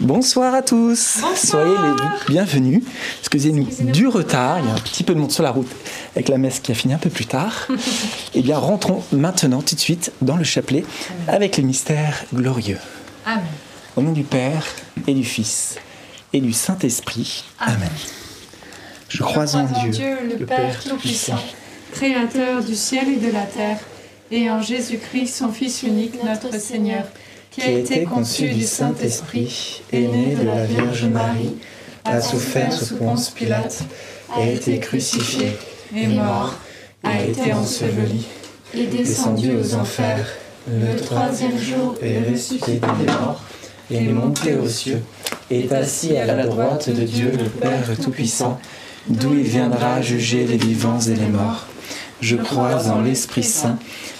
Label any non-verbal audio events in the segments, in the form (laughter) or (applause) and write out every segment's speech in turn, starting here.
Bonsoir à tous. Soyez les bienvenus. Excusez-nous du retard, il y a un petit peu de monde sur la route avec la messe qui a fini un peu plus tard. (laughs) eh bien, rentrons maintenant tout de suite dans le chapelet avec les mystères glorieux. Amen. Au nom du Père et du Fils et du Saint-Esprit. Amen. Je crois en Dieu, le Père Tout-Puissant, Créateur du ciel et de la terre, et en Jésus-Christ, son Fils unique, notre Seigneur qui a été conçu du Saint-Esprit, est né de la Vierge Marie, a souffert sous Ponce Pilate, a été crucifié, est mort, a été enseveli, est descendu aux enfers, le troisième jour est ressuscité des morts, est monté aux cieux, est assis à la droite de Dieu le Père Tout-Puissant, d'où il viendra juger les vivants et les morts. Je crois en l'Esprit Saint,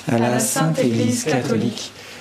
à la Sainte Église catholique,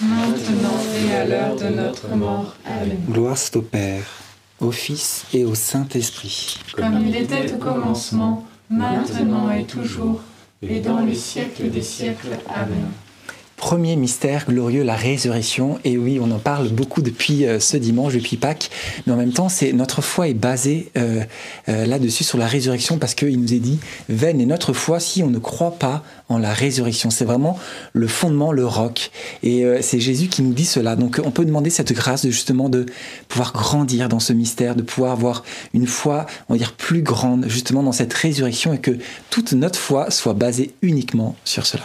maintenant et à l'heure de notre mort. Amen. Gloire soit au Père, au Fils et au Saint-Esprit. Comme il était au commencement, maintenant et toujours, et dans le siècle des siècles. Amen. Premier mystère glorieux, la résurrection. Et oui, on en parle beaucoup depuis euh, ce dimanche, depuis Pâques. Mais en même temps, c'est notre foi est basée euh, euh, là-dessus sur la résurrection parce qu'il nous est dit vaine est notre foi si on ne croit pas en la résurrection. C'est vraiment le fondement, le roc. Et c'est Jésus qui nous dit cela. Donc on peut demander cette grâce de justement de pouvoir grandir dans ce mystère, de pouvoir avoir une foi, on va dire, plus grande justement dans cette résurrection et que toute notre foi soit basée uniquement sur cela.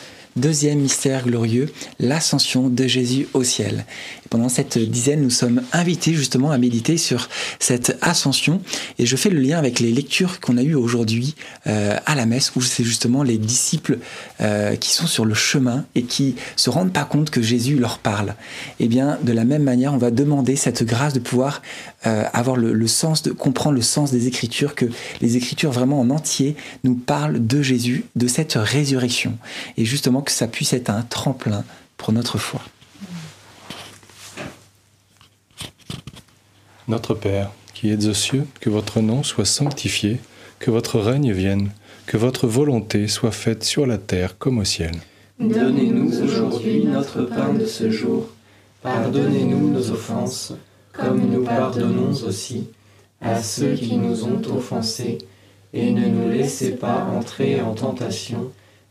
Deuxième mystère glorieux, l'ascension de Jésus au ciel. Et pendant cette dizaine, nous sommes invités justement à méditer sur cette ascension. Et je fais le lien avec les lectures qu'on a eues aujourd'hui euh, à la messe, où c'est justement les disciples euh, qui sont sur le chemin et qui se rendent pas compte que Jésus leur parle. Et bien, de la même manière, on va demander cette grâce de pouvoir euh, avoir le, le sens, de comprendre le sens des Écritures, que les Écritures vraiment en entier nous parlent de Jésus, de cette résurrection. Et justement, que ça puisse être un tremplin pour notre foi. Notre Père, qui êtes aux cieux, que votre nom soit sanctifié, que votre règne vienne, que votre volonté soit faite sur la terre comme au ciel. Donnez-nous aujourd'hui notre pain de ce jour. Pardonnez-nous nos offenses, comme nous pardonnons aussi à ceux qui nous ont offensés. Et ne nous laissez pas entrer en tentation,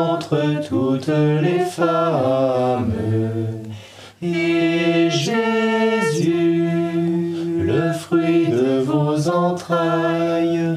entre toutes les femmes. Et Jésus, le fruit de vos entrailles,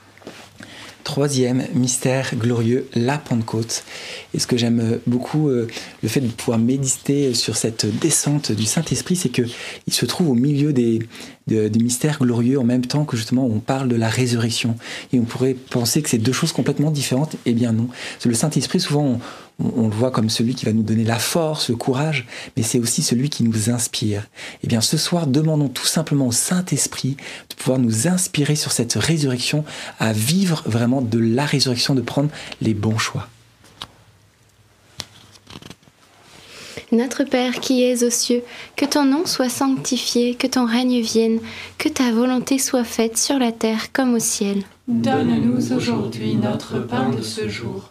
Troisième mystère glorieux, la Pentecôte. Et ce que j'aime beaucoup, euh, le fait de pouvoir méditer sur cette descente du Saint-Esprit, c'est que il se trouve au milieu des, de- des mystères glorieux en même temps que justement on parle de la résurrection. Et on pourrait penser que c'est deux choses complètement différentes. Eh bien non. Le Saint-Esprit, souvent, on, on- on le voit comme celui qui va nous donner la force, le courage, mais c'est aussi celui qui nous inspire. Eh bien ce soir, demandons tout simplement au Saint-Esprit de pouvoir nous inspirer sur cette résurrection, à vivre vraiment de la résurrection, de prendre les bons choix. Notre Père qui es aux cieux, que ton nom soit sanctifié, que ton règne vienne, que ta volonté soit faite sur la terre comme au ciel. Donne-nous aujourd'hui notre pain de ce jour.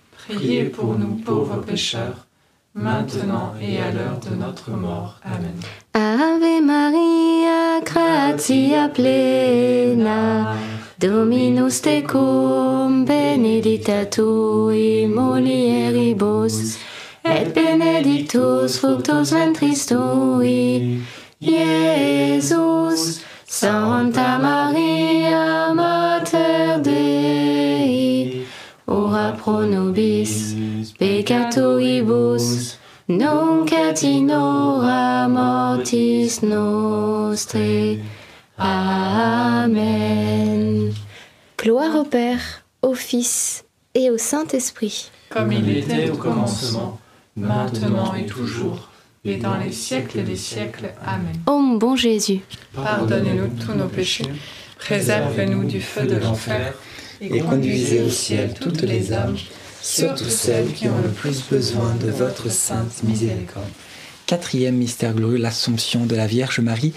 priez pour nous pauvres pécheurs, maintenant et à l'heure de notre mort. Amen. Ave Maria, gratia plena. Dominus tecum, benedicta tui mulieribus, et benedictus fructus ventris tui, Iesus. Santa Maria, pro nobis peccatoribus, nunc et in hora mortis nostrae. Amen. Gloire au Père, au Fils et au Saint-Esprit. Comme il était au commencement, maintenant et toujours, et dans les siècles des siècles. Amen. Ô mon bon Jésus, Pardonnez-nous tous nos péchés, préservez-nous du feu de l'enfer, et conduisez au ciel toutes les âmes, surtout celles qui ont le plus besoin de votre sainte miséricorde. Quatrième mystère glorieux, l'Assomption de la Vierge Marie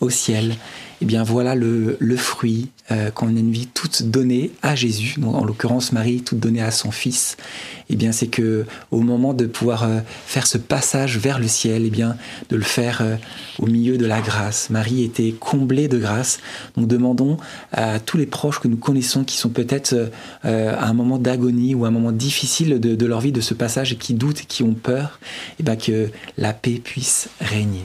au ciel. Eh bien voilà le, le fruit euh, qu'on a une vie toute donnée à Jésus, donc en l'occurrence Marie toute donnée à son Fils. Eh bien c'est que au moment de pouvoir euh, faire ce passage vers le ciel, eh bien de le faire euh, au milieu de la grâce. Marie était comblée de grâce. Donc demandons à tous les proches que nous connaissons qui sont peut-être euh, à un moment d'agonie ou à un moment difficile de, de leur vie de ce passage et qui doutent et qui ont peur, eh bien que la paix puisse régner.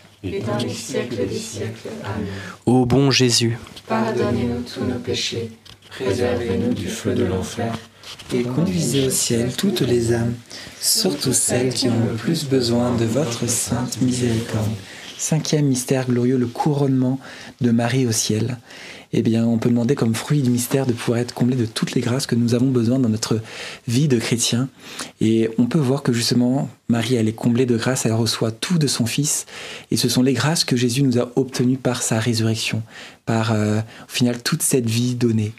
et dans les siècles des siècles. Amen. Ô bon Jésus, Pardonnez-nous tous nos péchés, préservez-nous du feu de l'enfer, Et conduisez au ciel toutes les âmes, surtout celles qui ont le plus besoin de votre sainte miséricorde. Cinquième mystère glorieux, le couronnement de Marie au ciel. Eh bien, on peut demander comme fruit du mystère de pouvoir être comblé de toutes les grâces que nous avons besoin dans notre vie de chrétien. Et on peut voir que justement, Marie, elle est comblée de grâces, elle reçoit tout de son Fils. Et ce sont les grâces que Jésus nous a obtenues par sa résurrection, par euh, au final toute cette vie donnée.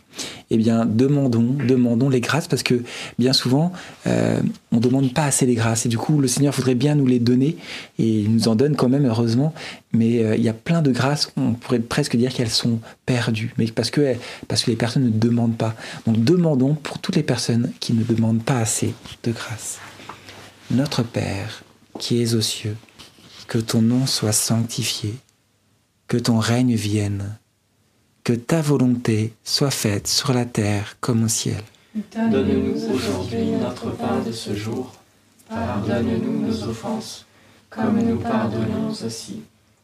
Eh bien, demandons, demandons les grâces parce que bien souvent, euh, on ne demande pas assez les grâces. Et du coup, le Seigneur voudrait bien nous les donner et il nous en donne quand même, heureusement. Mais euh, il y a plein de grâces, on pourrait presque dire qu'elles sont perdues, mais parce que, parce que les personnes ne demandent pas. Donc, demandons pour toutes les personnes qui ne demandent pas assez de grâce. Notre Père, qui es aux cieux, que ton nom soit sanctifié, que ton règne vienne, que ta volonté soit faite sur la terre comme au ciel. Donne-nous aujourd'hui notre pain de ce jour. Pardonne-nous nos offenses, comme nous pardonnons aussi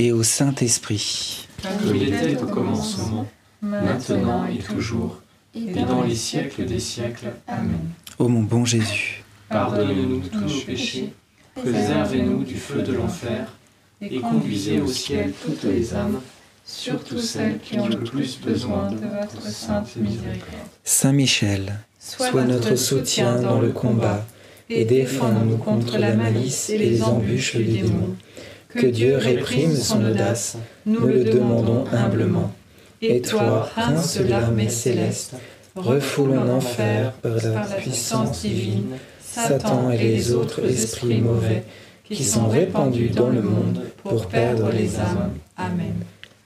et au Saint-Esprit. Comme il était au commencement, maintenant et toujours, et dans les siècles des siècles. Amen. Ô mon bon Jésus, Pardonnez-nous tous nos péchés, préservez-nous du feu de l'enfer, et conduisez au ciel toutes les âmes, surtout celles qui ont le plus besoin de votre sainte miséricorde. Saint Michel, sois notre soutien dans le combat, et défends-nous contre la malice et les embûches du démon. Que Dieu réprime son audace, nous le demandons humblement. Et toi, Prince de l'armée céleste, refoule en enfer par la puissance divine Satan et les autres esprits mauvais qui sont répandus dans le monde pour perdre les âmes. Amen.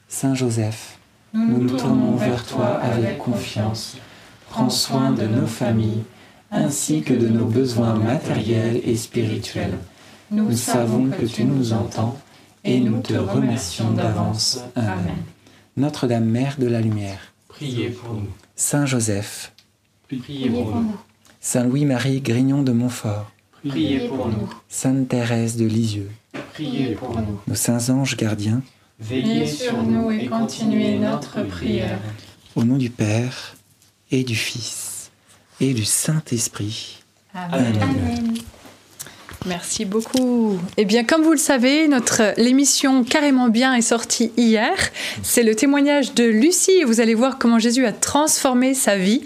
Saint Joseph, Nous nous tournons vers toi avec confiance. Prends soin de nos familles, ainsi que de nos besoins matériels et spirituels. Nous savons que tu nous entends et nous te remercions d'avance. Amen. Notre-Dame Mère de la Lumière, Priez pour nous. Saint Joseph, Priez pour nous. Saint Louis-Marie Grignon de Montfort, Priez pour nous. Sainte Thérèse de Lisieux, Priez pour nous. nos saints anges gardiens, Veillez sur nous et continuez notre prière. au nom du Père et du Fils et du Saint-Esprit. Amen. Merci beaucoup. Eh bien, comme vous le savez, notre l'émission Carrément bien est sortie hier. C'est le témoignage de Lucie et vous allez voir comment Jésus a transformé sa vie.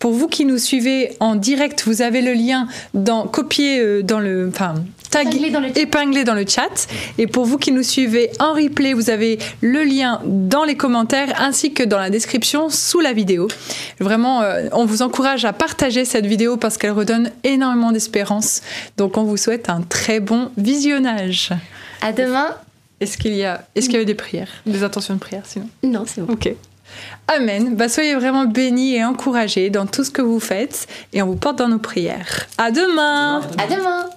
Pour vous qui nous suivez en direct, vous avez le lien dans copié euh, dans le enfin tag Épinglé dans le épinglé dans le chat. Et pour vous qui nous suivez en replay, vous avez le lien dans les commentaires ainsi que dans la description sous la vidéo. Vraiment, euh, on vous encourage à partager cette vidéo parce qu'elle redonne énormément d'espérance. Donc, on vous souhaite un très bon visionnage. À demain. Est-ce qu'il y a, est-ce qu'il y avait des prières, des intentions de prière sinon? Non, c'est bon. Ok. Amen. Bah, soyez vraiment bénis et encouragés dans tout ce que vous faites et on vous porte dans nos prières. À demain. À demain.